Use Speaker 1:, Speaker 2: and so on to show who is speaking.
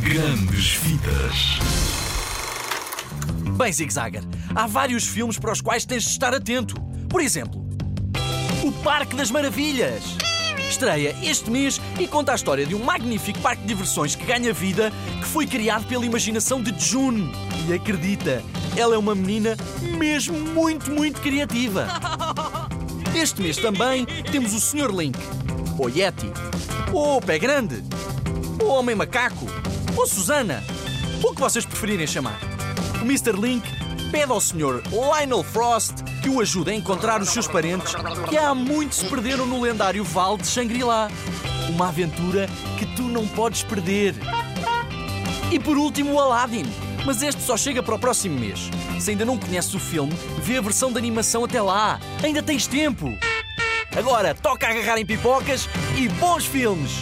Speaker 1: Grandes Vidas.
Speaker 2: Bem, Zig Zagger, há vários filmes para os quais tens de estar atento. Por exemplo, O Parque das Maravilhas. Estreia este mês e conta a história de um magnífico parque de diversões que ganha vida, que foi criado pela imaginação de June. E acredita, ela é uma menina mesmo muito, muito criativa. Este mês também temos o Sr. Link, o Yeti, o Pé Grande, o Homem Macaco, ou Susana, o que vocês preferirem chamar. O Mr. Link pede ao Sr. Lionel Frost que o ajude a encontrar os seus parentes que há muito se perderam no lendário Vale de Shangri-La. Uma aventura que tu não podes perder. E por último, o Aladdin. Mas este só chega para o próximo mês. Se ainda não conheces o filme, vê a versão de animação até lá. Ainda tens tempo. Agora, toca agarrar em pipocas e bons filmes!